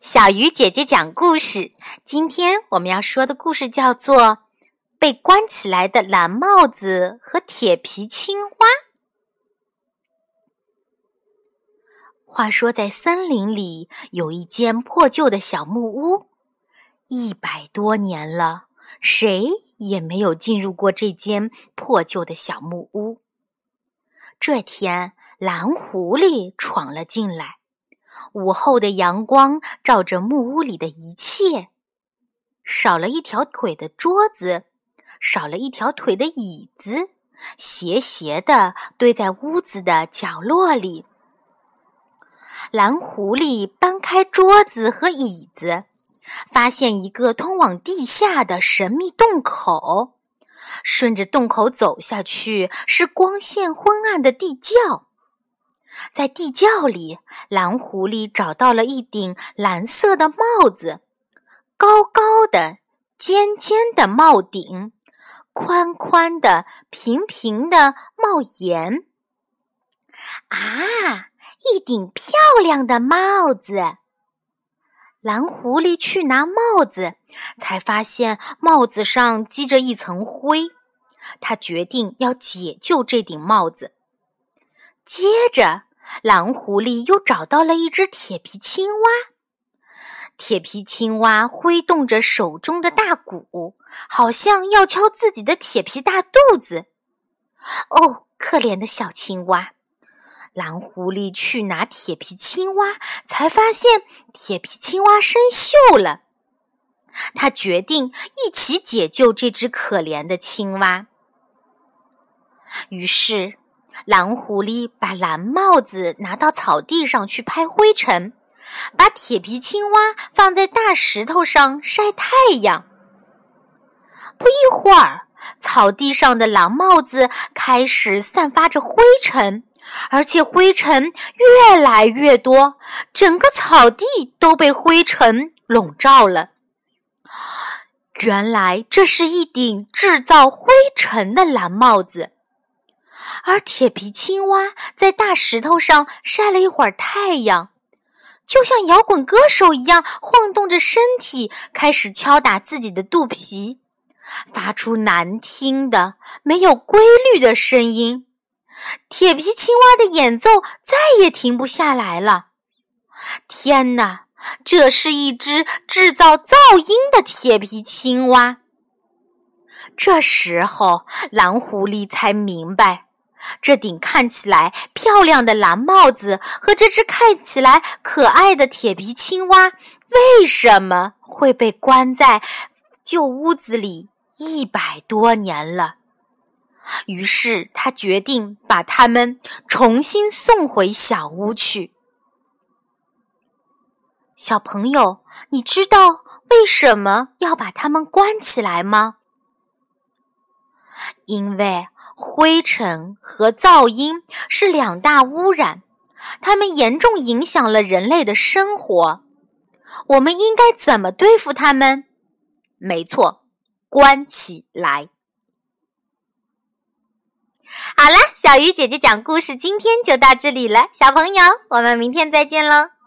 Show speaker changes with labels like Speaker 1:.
Speaker 1: 小鱼姐姐讲故事。今天我们要说的故事叫做《被关起来的蓝帽子和铁皮青蛙》。话说，在森林里有一间破旧的小木屋，一百多年了，谁也没有进入过这间破旧的小木屋。这天，蓝狐狸闯了进来。午后的阳光照着木屋里的一切，少了一条腿的桌子，少了一条腿的椅子，斜斜的堆在屋子的角落里。蓝狐狸搬开桌子和椅子，发现一个通往地下的神秘洞口。顺着洞口走下去，是光线昏暗的地窖。在地窖里，蓝狐狸找到了一顶蓝色的帽子，高高的、尖尖的帽顶，宽宽的、平平的帽檐。啊，一顶漂亮的帽子！蓝狐狸去拿帽子，才发现帽子上积着一层灰。他决定要解救这顶帽子。接着。蓝狐狸又找到了一只铁皮青蛙，铁皮青蛙挥动着手中的大鼓，好像要敲自己的铁皮大肚子。哦，可怜的小青蛙！蓝狐狸去拿铁皮青蛙，才发现铁皮青蛙生锈了。他决定一起解救这只可怜的青蛙。于是。蓝狐狸把蓝帽子拿到草地上去拍灰尘，把铁皮青蛙放在大石头上晒太阳。不一会儿，草地上的蓝帽子开始散发着灰尘，而且灰尘越来越多，整个草地都被灰尘笼罩了。原来，这是一顶制造灰尘的蓝帽子。而铁皮青蛙在大石头上晒了一会儿太阳，就像摇滚歌手一样晃动着身体，开始敲打自己的肚皮，发出难听的、没有规律的声音。铁皮青蛙的演奏再也停不下来了。天哪，这是一只制造噪音的铁皮青蛙！这时候，蓝狐狸才明白。这顶看起来漂亮的蓝帽子和这只看起来可爱的铁皮青蛙，为什么会被关在旧屋子里一百多年了？于是他决定把它们重新送回小屋去。小朋友，你知道为什么要把它们关起来吗？因为。灰尘和噪音是两大污染，它们严重影响了人类的生活。我们应该怎么对付它们？没错，关起来。好了，小鱼姐姐讲故事，今天就到这里了。小朋友，我们明天再见喽。